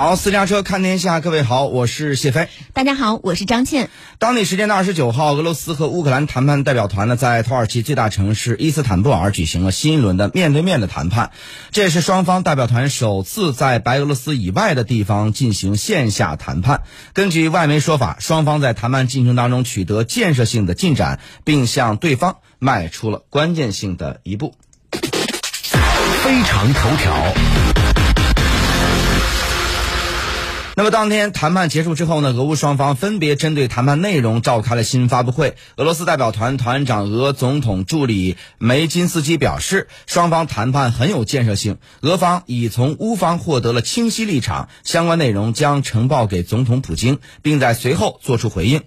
好，私家车看天下，各位好，我是谢飞。大家好，我是张倩。当地时间的二十九号，俄罗斯和乌克兰谈判代表团呢，在土耳其最大城市伊斯坦布尔举行了新一轮的面对面的谈判。这也是双方代表团首次在白俄罗斯以外的地方进行线下谈判。根据外媒说法，双方在谈判进程当中取得建设性的进展，并向对方迈出了关键性的一步。非常头条。那么当天谈判结束之后呢，俄乌双方分别针对谈判内容召开了新发布会。俄罗斯代表团团长俄总统助理梅金斯基表示，双方谈判很有建设性，俄方已从乌方获得了清晰立场，相关内容将呈报给总统普京，并在随后作出回应。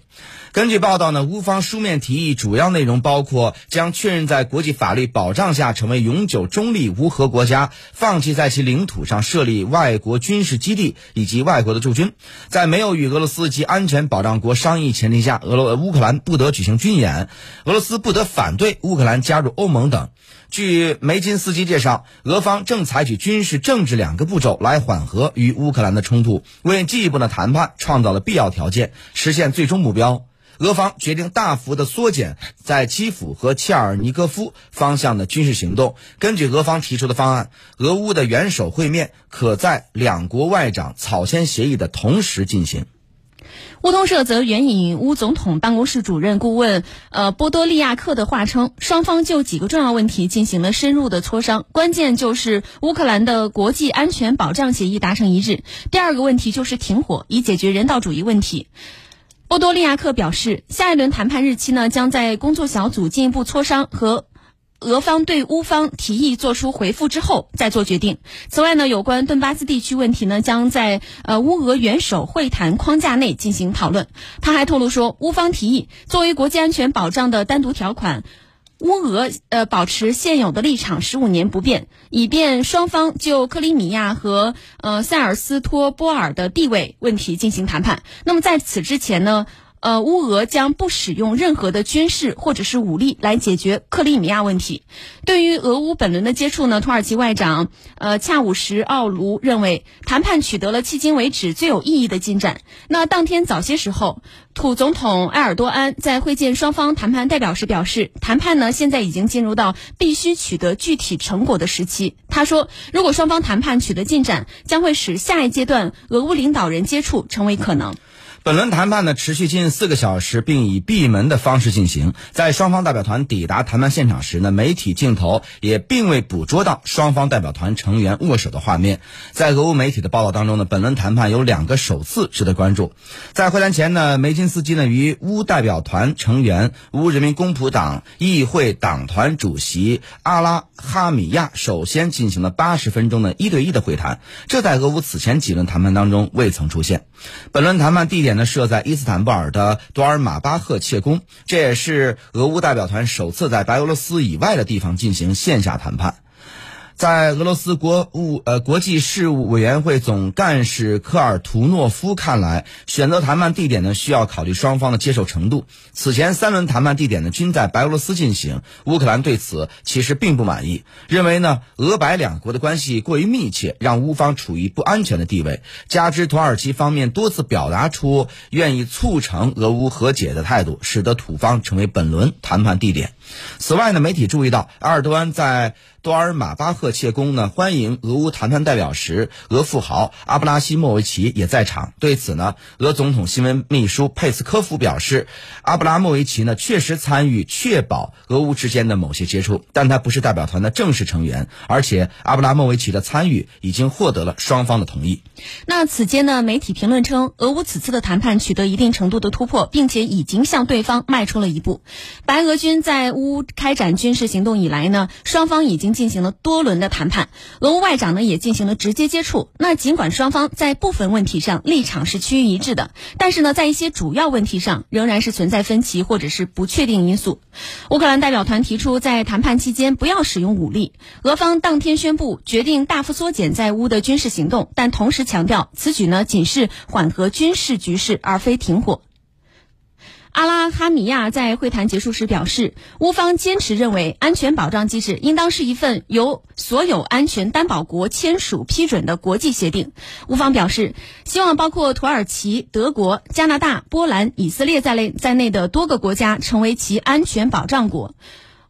根据报道呢，乌方书面提议主要内容包括将确认在国际法律保障下成为永久中立无核国家，放弃在其领土上设立外国军事基地以及外国的驻军，在没有与俄罗斯及安全保障国商议前提下，俄罗乌克兰不得举行军演，俄罗斯不得反对乌克兰加入欧盟等。据梅金斯基介绍，俄方正采取军事、政治两个步骤来缓和与乌克兰的冲突，为进一步的谈判创造了必要条件，实现最终目标。俄方决定大幅的缩减在基辅和切尔尼戈夫方向的军事行动。根据俄方提出的方案，俄乌的元首会面可在两国外长草签协议的同时进行。乌通社则援引乌总统办公室主任顾问呃波多利亚克的话称，双方就几个重要问题进行了深入的磋商，关键就是乌克兰的国际安全保障协议达成一致。第二个问题就是停火，以解决人道主义问题。波多利亚克表示，下一轮谈判日期呢，将在工作小组进一步磋商和俄方对乌方提议作出回复之后再做决定。此外呢，有关顿巴斯地区问题呢，将在呃乌俄元首会谈框架内进行讨论。他还透露说，乌方提议作为国际安全保障的单独条款。乌俄呃保持现有的立场十五年不变，以便双方就克里米亚和呃塞尔斯托波尔的地位问题进行谈判。那么在此之前呢？呃，乌俄将不使用任何的军事或者是武力来解决克里米亚问题。对于俄乌本轮的接触呢，土耳其外长呃恰武什奥卢认为，谈判取得了迄今为止最有意义的进展。那当天早些时候，土总统埃尔多安在会见双方谈判代表时表示，谈判呢现在已经进入到必须取得具体成果的时期。他说，如果双方谈判取得进展，将会使下一阶段俄乌领导人接触成为可能。本轮谈判呢持续近四个小时，并以闭门的方式进行。在双方代表团抵达谈判现场时呢，媒体镜头也并未捕捉到双方代表团成员握手的画面。在俄乌媒体的报道当中呢，本轮谈判有两个首次值得关注。在会谈前呢，梅金斯基呢与乌代表团成员、乌人民公仆党议会党团主席阿拉哈米亚首先进行了八十分钟的一对一的会谈，这在俄乌此前几轮谈判当中未曾出现。本轮谈判地点。呢，设在伊斯坦布尔的多尔马巴赫切宫，这也是俄乌代表团首次在白俄罗斯以外的地方进行线下谈判。在俄罗斯国务呃国际事务委员会总干事科尔图诺夫看来，选择谈判地点呢需要考虑双方的接受程度。此前三轮谈判地点呢均在白俄罗斯进行，乌克兰对此其实并不满意，认为呢俄白两国的关系过于密切，让乌方处于不安全的地位。加之土耳其方面多次表达出愿意促成俄乌和解的态度，使得土方成为本轮谈判地点。此外呢，媒体注意到埃尔多安在。多尔马巴赫切宫呢，欢迎俄乌谈判代表时，俄富豪阿布拉西莫维奇也在场。对此呢，俄总统新闻秘书佩斯科夫表示，阿布拉莫维奇呢确实参与确保俄乌之间的某些接触，但他不是代表团的正式成员，而且阿布拉莫维奇的参与已经获得了双方的同意。那此间呢，媒体评论称，俄乌此次的谈判取得一定程度的突破，并且已经向对方迈出了一步。白俄军在乌开展军事行动以来呢，双方已经。进行了多轮的谈判，俄乌外长呢也进行了直接接触。那尽管双方在部分问题上立场是趋于一致的，但是呢，在一些主要问题上仍然是存在分歧或者是不确定因素。乌克兰代表团提出在谈判期间不要使用武力，俄方当天宣布决定大幅缩减在乌的军事行动，但同时强调此举呢仅是缓和军事局势，而非停火。阿拉哈米亚在会谈结束时表示，乌方坚持认为，安全保障机制应当是一份由所有安全担保国签署批准的国际协定。乌方表示，希望包括土耳其、德国、加拿大、波兰、以色列在内在内的多个国家成为其安全保障国。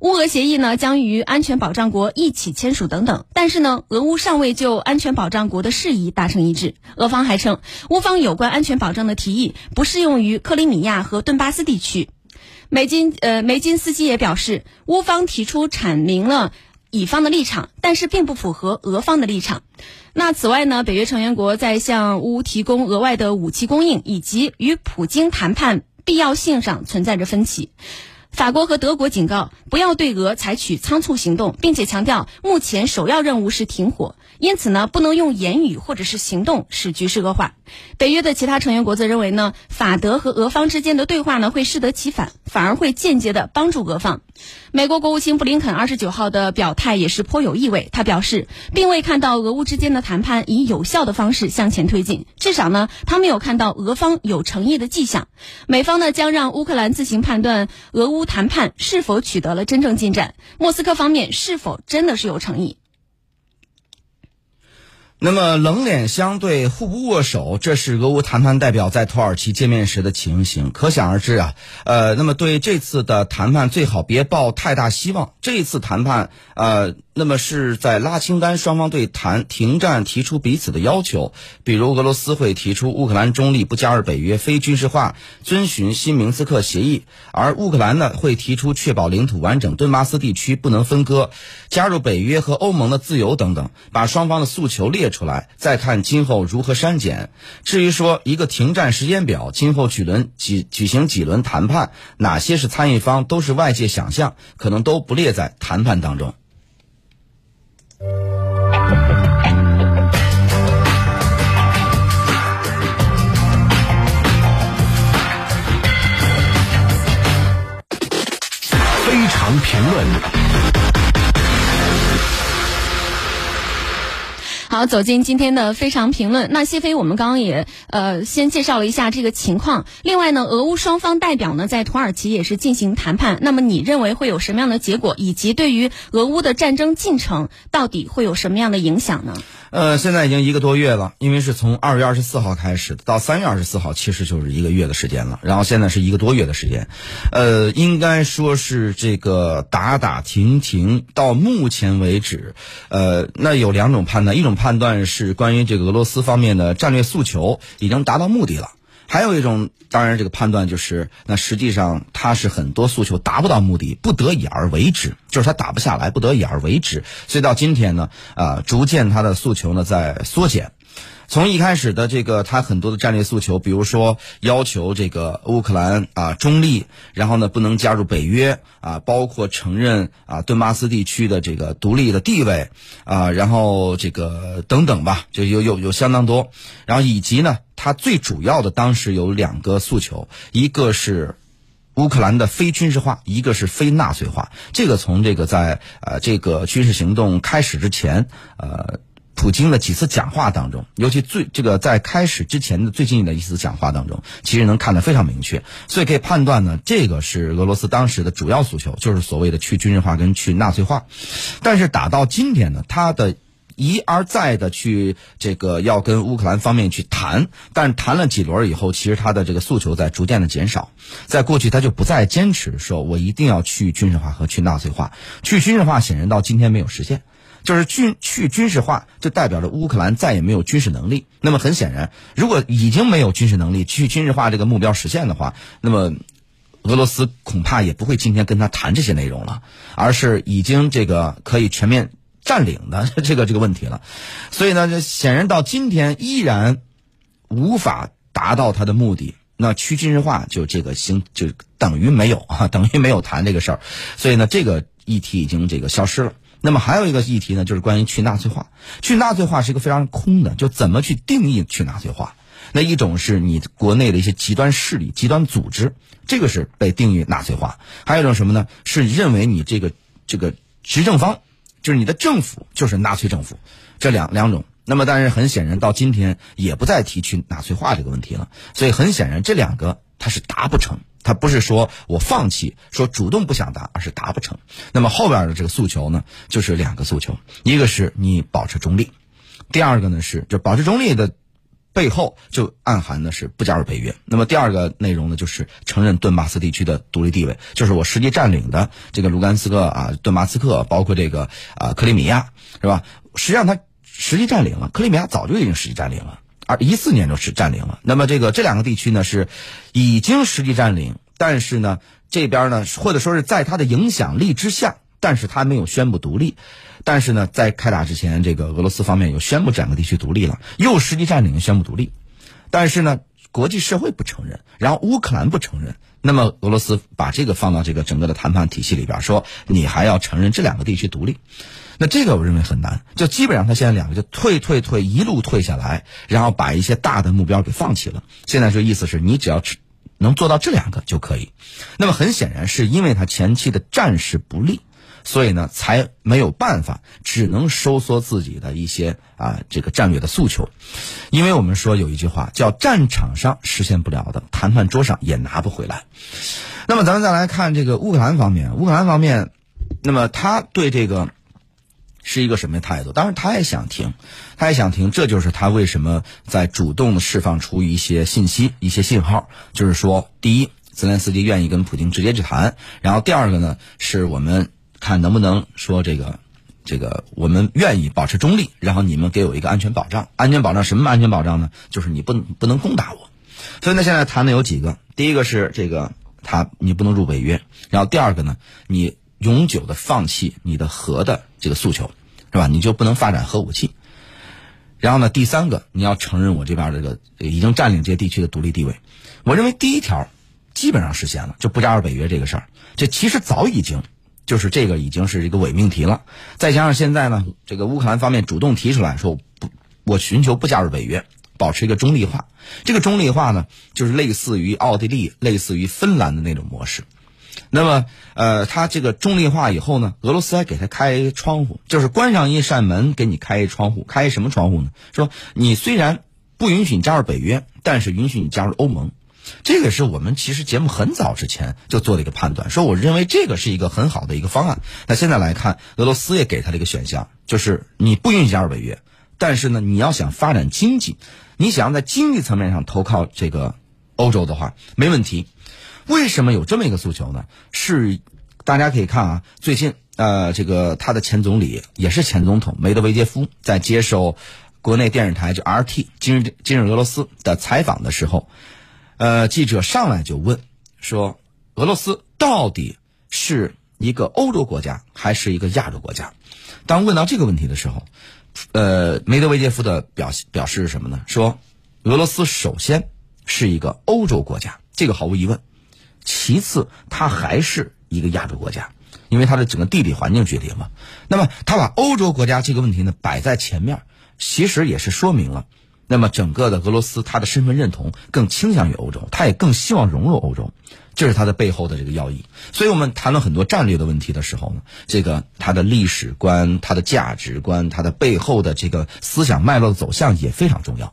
乌俄协议呢将与安全保障国一起签署等等，但是呢，俄乌尚未就安全保障国的事宜达成一致。俄方还称，乌方有关安全保障的提议不适用于克里米亚和顿巴斯地区。梅金呃梅金斯基也表示，乌方提出阐明了乙方的立场，但是并不符合俄方的立场。那此外呢，北约成员国在向乌提供额外的武器供应以及与普京谈判必要性上存在着分歧。法国和德国警告不要对俄采取仓促行动，并且强调目前首要任务是停火。因此呢，不能用言语或者是行动使局势恶化。北约的其他成员国则认为呢，法德和俄方之间的对话呢会适得其反，反而会间接的帮助俄方。美国国务卿布林肯二十九号的表态也是颇有意味，他表示并未看到俄乌之间的谈判以有效的方式向前推进，至少呢，他没有看到俄方有诚意的迹象。美方呢将让乌克兰自行判断俄乌。谈判是否取得了真正进展？莫斯科方面是否真的是有诚意？那么冷脸相对，互不握手，这是俄乌谈判代表在土耳其见面时的情形，可想而知啊。呃，那么对这次的谈判最好别抱太大希望。这次谈判，呃。那么是在拉清单，双方对谈停战提出彼此的要求，比如俄罗斯会提出乌克兰中立，不加入北约，非军事化，遵循新明斯克协议；而乌克兰呢会提出确保领土完整，顿巴斯地区不能分割，加入北约和欧盟的自由等等，把双方的诉求列出来，再看今后如何删减。至于说一个停战时间表，今后几轮几举行几轮谈判，哪些是参与方，都是外界想象，可能都不列在谈判当中。非常评论。好，走进今天的非常评论。那谢飞，我们刚刚也呃先介绍了一下这个情况。另外呢，俄乌双方代表呢在土耳其也是进行谈判。那么你认为会有什么样的结果，以及对于俄乌的战争进程到底会有什么样的影响呢？呃，现在已经一个多月了，因为是从二月二十四号开始到三月二十四号，其实就是一个月的时间了。然后现在是一个多月的时间，呃，应该说是这个打打停停到目前为止，呃，那有两种判断，一种判断是关于这个俄罗斯方面的战略诉求已经达到目的了。还有一种，当然这个判断就是，那实际上他是很多诉求达不到目的，不得已而为之，就是他打不下来，不得已而为之。所以到今天呢，啊，逐渐他的诉求呢在缩减。从一开始的这个，他很多的战略诉求，比如说要求这个乌克兰啊中立，然后呢不能加入北约啊，包括承认啊顿巴斯地区的这个独立的地位啊，然后这个等等吧，就有有有相当多，然后以及呢，他最主要的当时有两个诉求，一个是乌克兰的非军事化，一个是非纳粹化。这个从这个在呃这个军事行动开始之前，呃。普京的几次讲话当中，尤其最这个在开始之前的最近的一次讲话当中，其实能看得非常明确，所以可以判断呢，这个是俄罗斯当时的主要诉求，就是所谓的去军事化跟去纳粹化。但是打到今天呢，他的一而再的去这个要跟乌克兰方面去谈，但谈了几轮以后，其实他的这个诉求在逐渐的减少。在过去他就不再坚持说我一定要去军事化和去纳粹化，去军事化显然到今天没有实现。就是军去军事化，就代表着乌克兰再也没有军事能力。那么很显然，如果已经没有军事能力，去军事化这个目标实现的话，那么俄罗斯恐怕也不会今天跟他谈这些内容了，而是已经这个可以全面占领的 这个这个问题了。所以呢，这显然到今天依然无法达到他的目的。那去军事化就这个行就等于没有啊，等于没有谈这个事儿。所以呢，这个议题已经这个消失了。那么还有一个议题呢，就是关于去纳粹化。去纳粹化是一个非常空的，就怎么去定义去纳粹化？那一种是你国内的一些极端势力、极端组织，这个是被定义纳粹化；还有一种什么呢？是认为你这个这个执政方，就是你的政府就是纳粹政府，这两两种。那么但是很显然，到今天也不再提去纳粹化这个问题了。所以很显然，这两个。它是达不成。他不是说我放弃，说主动不想达，而是达不成。那么后边的这个诉求呢，就是两个诉求，一个是你保持中立，第二个呢是就保持中立的背后就暗含的是不加入北约。那么第二个内容呢，就是承认顿巴斯地区的独立地位，就是我实际占领的这个卢甘斯克啊、顿巴斯克，包括这个啊克里米亚，是吧？实际上他实际占领了，克里米亚早就已经实际占领了。而一四年就是占领了，那么这个这两个地区呢是已经实际占领，但是呢这边呢或者说是在他的影响力之下，但是他没有宣布独立，但是呢在开打之前，这个俄罗斯方面有宣布这两个地区独立了，又实际占领宣布独立，但是呢国际社会不承认，然后乌克兰不承认，那么俄罗斯把这个放到这个整个的谈判体系里边，说你还要承认这两个地区独立。那这个我认为很难，就基本上他现在两个就退退退一路退下来，然后把一些大的目标给放弃了。现在就意思是你只要能做到这两个就可以。那么很显然是因为他前期的战事不利，所以呢才没有办法，只能收缩自己的一些啊这个战略的诉求。因为我们说有一句话叫战场上实现不了的，谈判桌上也拿不回来。那么咱们再来看这个乌克兰方面，乌克兰方面，那么他对这个。是一个什么态度？当然，他也想停，他也想停。这就是他为什么在主动的释放出一些信息、一些信号，就是说，第一，泽连斯基愿意跟普京直接去谈；然后第二个呢，是我们看能不能说这个，这个我们愿意保持中立，然后你们给我一个安全保障。安全保障什么安全保障呢？就是你不能不能攻打我。所以呢，现在谈的有几个，第一个是这个他你不能入北约，然后第二个呢，你。永久的放弃你的核的这个诉求，是吧？你就不能发展核武器。然后呢，第三个，你要承认我这边这个已经占领这些地区的独立地位。我认为第一条基本上实现了，就不加入北约这个事儿。这其实早已经就是这个已经是一个伪命题了。再加上现在呢，这个乌克兰方面主动提出来说，不，我寻求不加入北约，保持一个中立化。这个中立化呢，就是类似于奥地利、类似于芬兰的那种模式。那么，呃，他这个中立化以后呢，俄罗斯还给他开窗户，就是关上一扇门，给你开一窗户，开什么窗户呢？说你虽然不允许你加入北约，但是允许你加入欧盟。这个是我们其实节目很早之前就做了一个判断，说我认为这个是一个很好的一个方案。那现在来看，俄罗斯也给他了一个选项，就是你不允许加入北约，但是呢，你要想发展经济，你想要在经济层面上投靠这个欧洲的话，没问题。为什么有这么一个诉求呢？是大家可以看啊，最近呃，这个他的前总理也是前总统梅德韦杰夫在接受国内电视台就 RT 今日今日俄罗斯的采访的时候，呃，记者上来就问说，俄罗斯到底是一个欧洲国家还是一个亚洲国家？当问到这个问题的时候，呃，梅德韦杰夫的表表示是什么呢？说俄罗斯首先是一个欧洲国家，这个毫无疑问。其次，它还是一个亚洲国家，因为它的整个地理环境决定嘛。那么，他把欧洲国家这个问题呢摆在前面，其实也是说明了，那么整个的俄罗斯它的身份认同更倾向于欧洲，它也更希望融入欧洲，这是它的背后的这个要义。所以我们谈了很多战略的问题的时候呢，这个它的历史观、它的价值观、它的背后的这个思想脉络的走向也非常重要。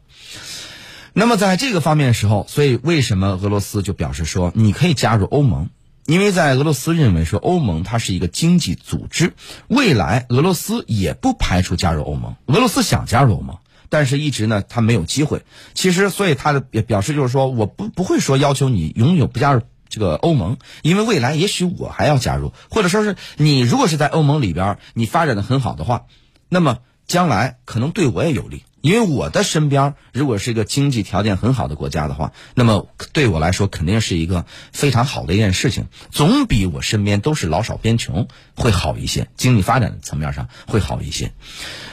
那么在这个方面的时候，所以为什么俄罗斯就表示说你可以加入欧盟？因为在俄罗斯认为说欧盟它是一个经济组织，未来俄罗斯也不排除加入欧盟。俄罗斯想加入欧盟，但是一直呢他没有机会。其实，所以他的也表示就是说我不不会说要求你永远不加入这个欧盟，因为未来也许我还要加入，或者说是你如果是在欧盟里边你发展的很好的话，那么将来可能对我也有利。因为我的身边如果是一个经济条件很好的国家的话，那么对我来说肯定是一个非常好的一件事情，总比我身边都是老少边穷会好一些，经济发展的层面上会好一些。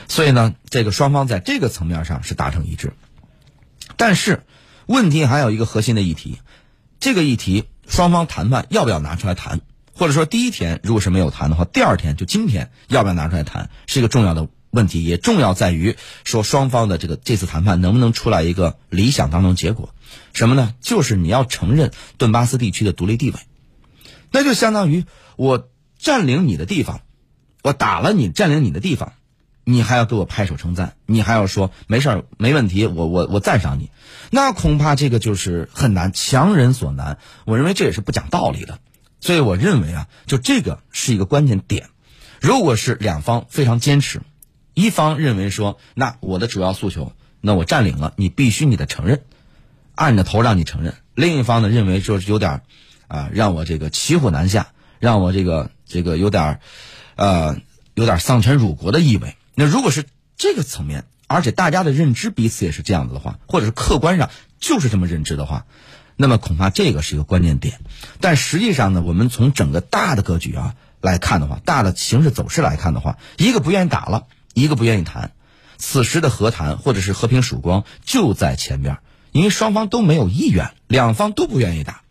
所以呢，这个双方在这个层面上是达成一致。但是问题还有一个核心的议题，这个议题双方谈判要不要拿出来谈，或者说第一天如果是没有谈的话，第二天就今天要不要拿出来谈，是一个重要的。问题也重要在于说双方的这个这次谈判能不能出来一个理想当中结果？什么呢？就是你要承认顿巴斯地区的独立地位，那就相当于我占领你的地方，我打了你，占领你的地方，你还要给我拍手称赞，你还要说没事儿没问题，我我我赞赏你，那恐怕这个就是很难，强人所难。我认为这也是不讲道理的，所以我认为啊，就这个是一个关键点。如果是两方非常坚持，一方认为说，那我的主要诉求，那我占领了，你必须你得承认，按着头让你承认；另一方呢认为说是有点，啊，让我这个骑虎难下，让我这个这个有点，呃，有点丧权辱国的意味。那如果是这个层面，而且大家的认知彼此也是这样子的话，或者是客观上就是这么认知的话，那么恐怕这个是一个关键点。但实际上呢，我们从整个大的格局啊来看的话，大的形势走势来看的话，一个不愿意打了，一个不愿意谈，此时的和谈或者是和平曙光就在前边，因为双方都没有意愿，两方都不愿意打。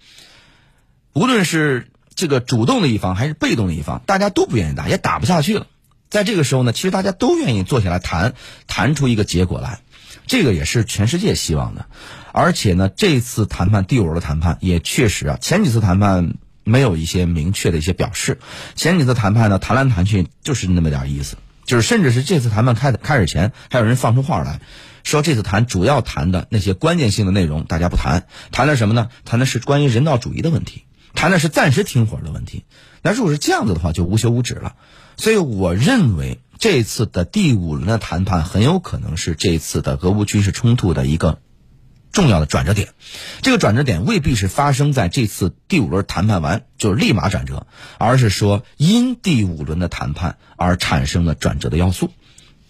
无论是这个主动的一方还是被动的一方，大家都不愿意打，也打不下去了。在这个时候呢，其实大家都愿意坐下来谈，谈出一个结果来，这个也是全世界希望的。而且呢，这次谈判第五轮的谈判也确实啊，前几次谈判没有一些明确的一些表示，前几次谈判呢谈来谈去就是那么点意思，就是甚至是这次谈判开的开始前还有人放出话来，说这次谈主要谈的那些关键性的内容大家不谈，谈的什么呢？谈的是关于人道主义的问题，谈的是暂时停火的问题。那如果是这样子的话，就无休无止了。所以我认为这次的第五轮的谈判很有可能是这次的俄乌军事冲突的一个重要的转折点。这个转折点未必是发生在这次第五轮谈判完就立马转折，而是说因第五轮的谈判而产生了转折的要素。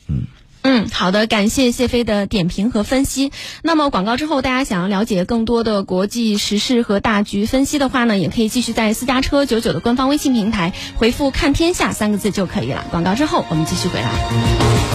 嗯。嗯，好的，感谢谢飞的点评和分析。那么广告之后，大家想要了解更多的国际时事和大局分析的话呢，也可以继续在私家车九九的官方微信平台回复“看天下”三个字就可以了。广告之后，我们继续回来。